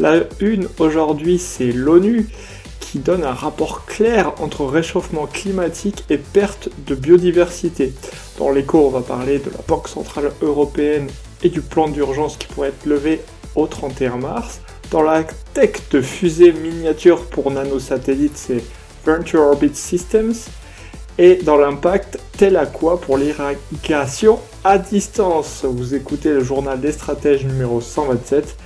La une aujourd'hui, c'est l'ONU qui donne un rapport clair entre réchauffement climatique et perte de biodiversité. Dans l'écho, on va parler de la Banque Centrale Européenne et du plan d'urgence qui pourrait être levé au 31 mars. Dans la tech de fusée miniature pour nanosatellites, c'est Venture Orbit Systems et dans l'impact tel à quoi pour l'irrigation à distance. Vous écoutez le journal des stratèges numéro 127.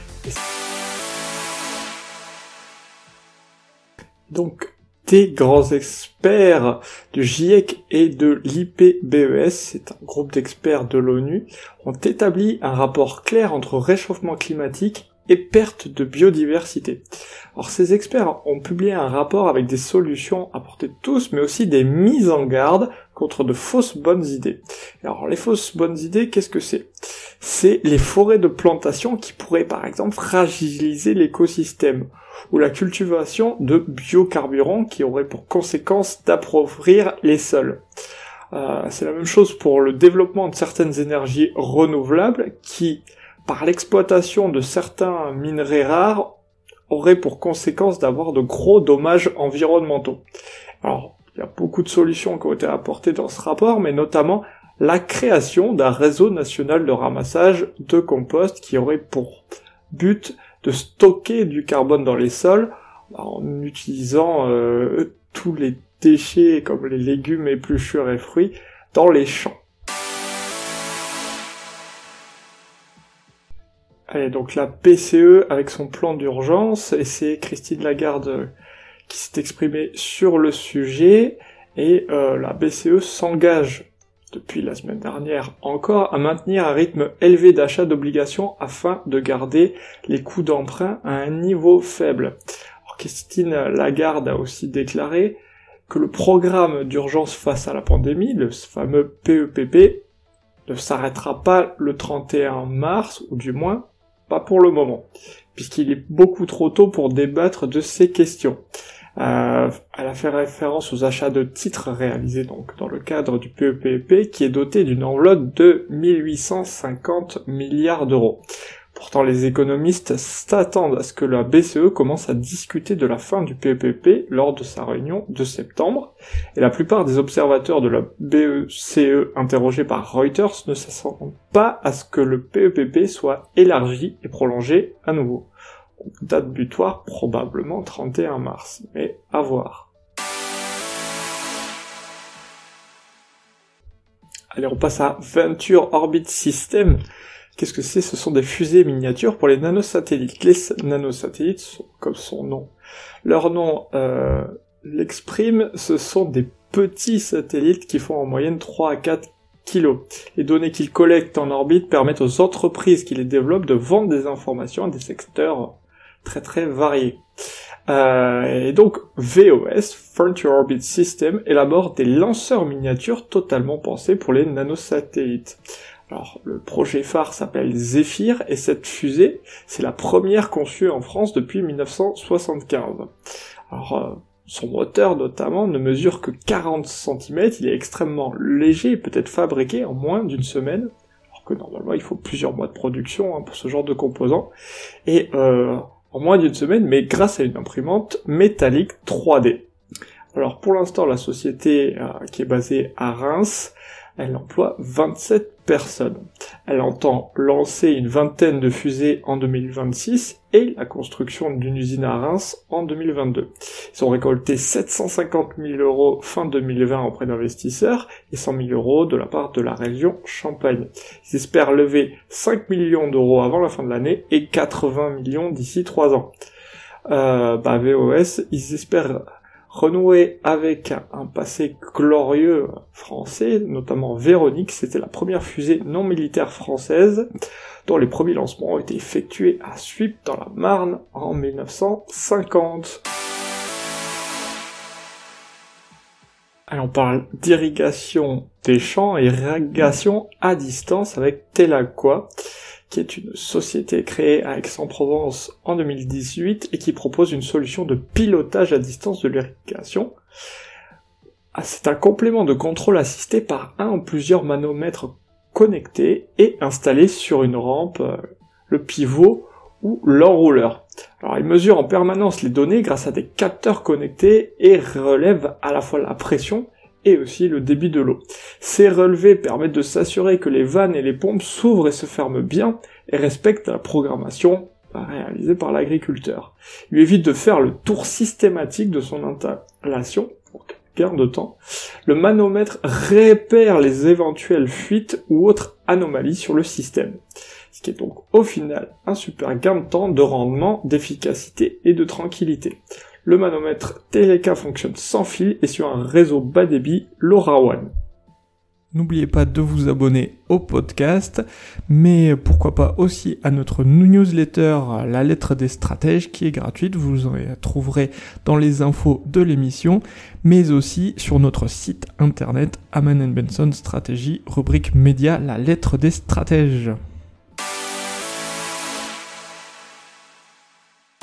Donc, des grands experts du GIEC et de l'IPBES, c'est un groupe d'experts de l'ONU, ont établi un rapport clair entre réchauffement climatique et perte de biodiversité. Alors ces experts ont publié un rapport avec des solutions apportées tous, mais aussi des mises en garde contre de fausses bonnes idées. Alors les fausses bonnes idées, qu'est-ce que c'est? C'est les forêts de plantation qui pourraient par exemple fragiliser l'écosystème, ou la cultivation de biocarburants qui auraient pour conséquence d'appauvrir les sols. Euh, c'est la même chose pour le développement de certaines énergies renouvelables qui, par l'exploitation de certains minerais rares, aurait pour conséquence d'avoir de gros dommages environnementaux. Alors, il y a beaucoup de solutions qui ont été apportées dans ce rapport, mais notamment la création d'un réseau national de ramassage de compost qui aurait pour but de stocker du carbone dans les sols en utilisant euh, tous les déchets comme les légumes, épluchures et fruits dans les champs. Allez, donc la PCE avec son plan d'urgence, et c'est Christine Lagarde euh, qui s'est exprimée sur le sujet, et euh, la BCE s'engage depuis la semaine dernière encore à maintenir un rythme élevé d'achat d'obligations afin de garder les coûts d'emprunt à un niveau faible. Christine Lagarde a aussi déclaré que le programme d'urgence face à la pandémie, le fameux PEPP, e ne s'arrêtera pas le 31 mars, ou du moins pas pour le moment, puisqu'il est beaucoup trop tôt pour débattre de ces questions. Euh, elle a fait référence aux achats de titres réalisés donc dans le cadre du PEPP e qui est doté d'une enveloppe de 1850 milliards d'euros. Pourtant, les économistes s'attendent à ce que la BCE commence à discuter de la fin du PEPP e lors de sa réunion de septembre, et la plupart des observateurs de la BCE interrogés par Reuters ne s'attendent pas à ce que le PEPP e soit élargi et prolongé à nouveau. Date butoir probablement 31 mars, mais à voir. Allez, on passe à Venture Orbit System. Qu'est-ce que c'est? Ce sont des fusées miniatures pour les nanosatellites. Les nanosatellites sont comme son nom. Leur nom euh, l'exprime, ce sont des petits satellites qui font en moyenne 3 à 4 kilos. Les données qu'ils collectent en orbite permettent aux entreprises qui les développent de vendre des informations à des secteurs très très variés. Euh, et donc VOS, Frontier Orbit System, élabore des lanceurs miniatures totalement pensés pour les nanosatellites. Alors, le projet phare s'appelle Zephyr et cette fusée, c'est la première conçue en France depuis 1975. Alors, euh, son moteur notamment ne mesure que 40 cm, il est extrêmement léger et peut être fabriqué en moins d'une semaine, alors que normalement il faut plusieurs mois de production hein, pour ce genre de composants. Et euh, en moins d'une semaine, mais grâce à une imprimante métallique 3D. Alors pour l'instant, la société euh, qui est basée à Reims elle emploie 27 personnes. Elle entend lancer une vingtaine de fusées en 2026 et la construction d'une usine à Reims en 2022. Ils ont récolté 750 000 euros fin 2020 auprès d'investisseurs et 100 000 euros de la part de la région Champagne. Ils espèrent lever 5 millions d'euros avant la fin de l'année et 80 millions d'ici 3 ans. Euh, bah, VOS, ils espèrent renouer avec un passé glorieux français, notamment Véronique, c'était la première fusée non militaire française dont les premiers lancements ont été effectués à Suip dans la Marne en 1950. Allez, on parle d'irrigation des champs et irrigation à distance avec Telaqua qui est une société créée à Aix-en-Provence en 2018 et qui propose une solution de pilotage à distance de l'irrigation. Ah, c'est un complément de contrôle assisté par un ou plusieurs manomètres connectés et installés sur une rampe, euh, le pivot ou l'enrouleur. Alors il mesure en permanence les données grâce à des capteurs connectés et relève à la fois la pression et aussi le débit de l'eau. Ces relevés permettent de s'assurer que les vannes et les pompes s'ouvrent et se ferment bien et respectent la programmation réalisée par l'agriculteur. Il évite de faire le tour systématique de son installation, gain de temps. Le manomètre répère les éventuelles fuites ou autres anomalies sur le système ce qui est donc au final un super gain de temps, de rendement, d'efficacité et de tranquillité. Le manomètre Teleka fonctionne sans fil et sur un réseau bas débit LoRaWAN. N'oubliez pas de vous abonner au podcast, mais pourquoi pas aussi à notre newsletter La lettre des stratèges qui est gratuite, vous en trouverez dans les infos de l'émission, mais aussi sur notre site internet Aman Benson Stratégie, rubrique média La lettre des stratèges.